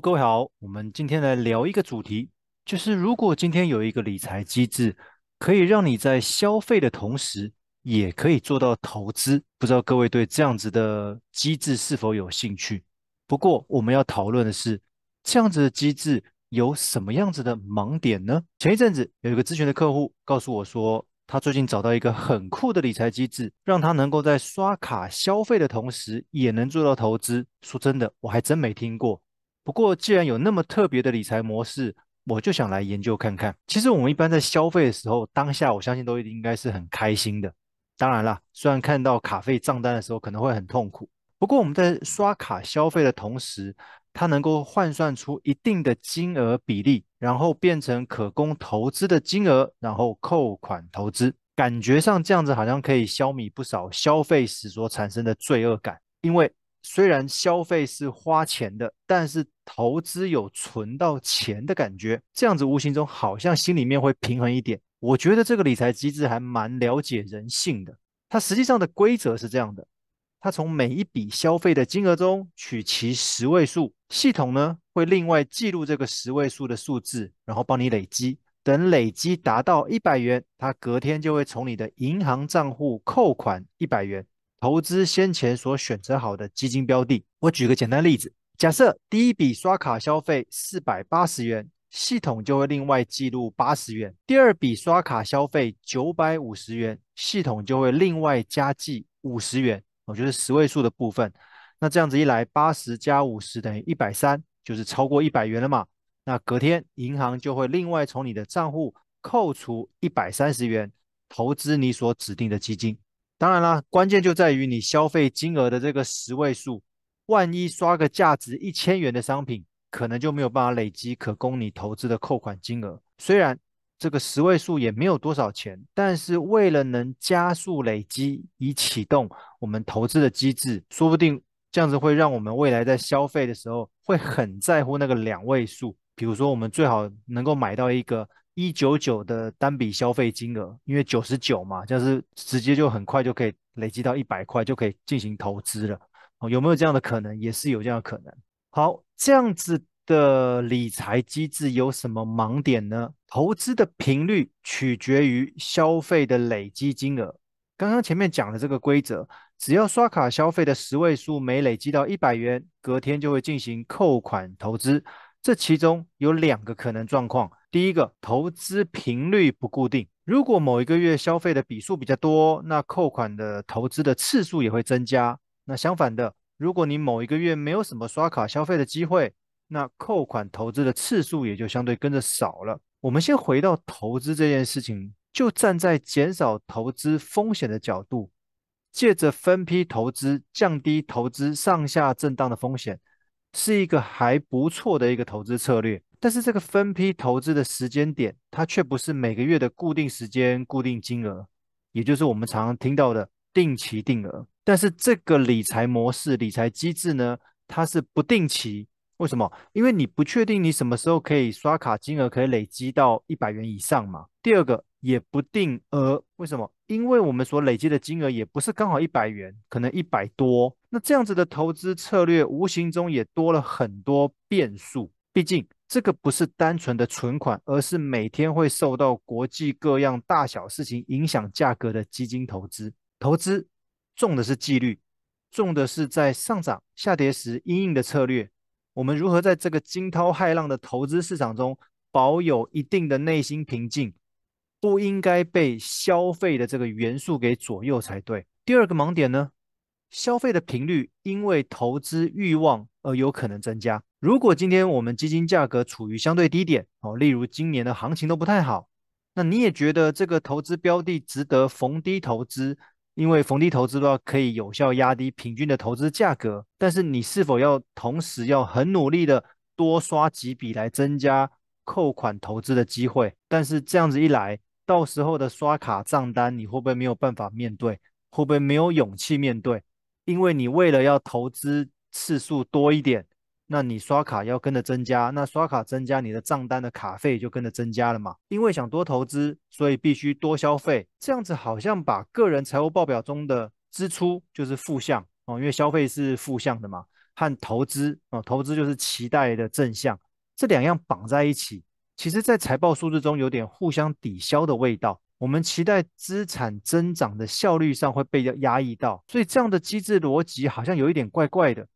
各位好，我们今天来聊一个主题，就是如果今天有一个理财机制，可以让你在消费的同时，也可以做到投资，不知道各位对这样子的机制是否有兴趣？不过我们要讨论的是，这样子的机制有什么样子的盲点呢？前一阵子有一个咨询的客户告诉我说，他最近找到一个很酷的理财机制，让他能够在刷卡消费的同时，也能做到投资。说真的，我还真没听过。不过既然有那么特别的理财模式，我就想来研究看看。其实我们一般在消费的时候，当下我相信都应该是很开心的。当然啦，虽然看到卡费账单的时候可能会很痛苦，不过我们在刷卡消费的同时，它能够换算出一定的金额比例，然后变成可供投资的金额，然后扣款投资。感觉上这样子好像可以消弭不少消费时所产生的罪恶感，因为虽然消费是花钱的，但是投资有存到钱的感觉，这样子无形中好像心里面会平衡一点。我觉得这个理财机制还蛮了解人性的。它实际上的规则是这样的：它从每一笔消费的金额中取其十位数，系统呢会另外记录这个十位数的数字，然后帮你累积。等累积达到一百元，它隔天就会从你的银行账户扣款一百元，投资先前所选择好的基金标的。我举个简单例子，假设第一笔刷卡消费四百八十元。系统就会另外记录八十元，第二笔刷卡消费九百五十元，系统就会另外加计五十元，我觉得十位数的部分。那这样子一来，八十加五十等于一百三，就是超过一百元了嘛。那隔天银行就会另外从你的账户扣除一百三十元，投资你所指定的基金。当然啦，关键就在于你消费金额的这个十位数，万一刷个价值一千元的商品。可能就没有办法累积可供你投资的扣款金额。虽然这个十位数也没有多少钱，但是为了能加速累积，以启动我们投资的机制，说不定这样子会让我们未来在消费的时候会很在乎那个两位数。比如说，我们最好能够买到一个一九九的单笔消费金额，因为九十九嘛，就是直接就很快就可以累积到一百块，就可以进行投资了。哦，有没有这样的可能？也是有这样的可能。好，这样子的理财机制有什么盲点呢？投资的频率取决于消费的累积金额。刚刚前面讲的这个规则，只要刷卡消费的十位数每累积到一百元，隔天就会进行扣款投资。这其中有两个可能状况：第一个，投资频率不固定，如果某一个月消费的笔数比较多，那扣款的投资的次数也会增加。那相反的。如果你某一个月没有什么刷卡消费的机会，那扣款投资的次数也就相对跟着少了。我们先回到投资这件事情，就站在减少投资风险的角度，借着分批投资降低投资上下震荡的风险，是一个还不错的一个投资策略。但是这个分批投资的时间点，它却不是每个月的固定时间、固定金额，也就是我们常常听到的定期定额。但是这个理财模式、理财机制呢，它是不定期。为什么？因为你不确定你什么时候可以刷卡金额可以累积到一百元以上嘛。第二个也不定额，为什么？因为我们所累积的金额也不是刚好一百元，可能一百多。那这样子的投资策略，无形中也多了很多变数。毕竟这个不是单纯的存款，而是每天会受到国际各样大小事情影响价格的基金投资。投资。重的是纪律，重的是在上涨下跌时应应的策略。我们如何在这个惊涛骇浪的投资市场中保有一定的内心平静？不应该被消费的这个元素给左右才对。第二个盲点呢？消费的频率因为投资欲望而有可能增加。如果今天我们基金价格处于相对低点，哦，例如今年的行情都不太好，那你也觉得这个投资标的值得逢低投资？因为逢低投资的话，可以有效压低平均的投资价格，但是你是否要同时要很努力的多刷几笔来增加扣款投资的机会？但是这样子一来，到时候的刷卡账单你会不会没有办法面对？会不会没有勇气面对？因为你为了要投资次数多一点。那你刷卡要跟着增加，那刷卡增加，你的账单的卡费就跟着增加了嘛？因为想多投资，所以必须多消费，这样子好像把个人财务报表中的支出就是负向哦，因为消费是负向的嘛，和投资哦，投资就是期待的正向，这两样绑在一起，其实在财报数字中有点互相抵消的味道。我们期待资产增长的效率上会被压抑到，所以这样的机制逻辑好像有一点怪怪的，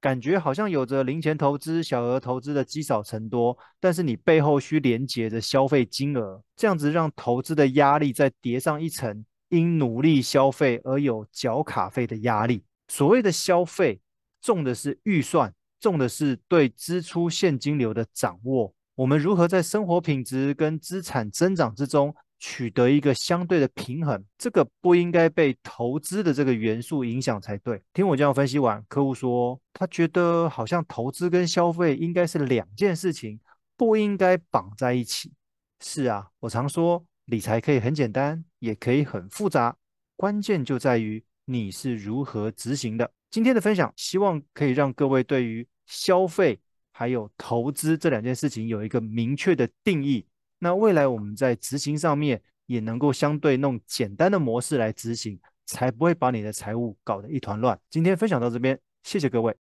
感觉好像有着零钱投资、小额投资的积少成多，但是你背后需连接着消费金额，这样子让投资的压力再叠上一层，因努力消费而有缴卡费的压力。所谓的消费，重的是预算，重的是对支出现金流的掌握。我们如何在生活品质跟资产增长之中，取得一个相对的平衡，这个不应该被投资的这个元素影响才对。听我这样分析完，客户说他觉得好像投资跟消费应该是两件事情，不应该绑在一起。是啊，我常说理财可以很简单，也可以很复杂，关键就在于你是如何执行的。今天的分享希望可以让各位对于消费还有投资这两件事情有一个明确的定义。那未来我们在执行上面也能够相对弄简单的模式来执行，才不会把你的财务搞得一团乱。今天分享到这边，谢谢各位。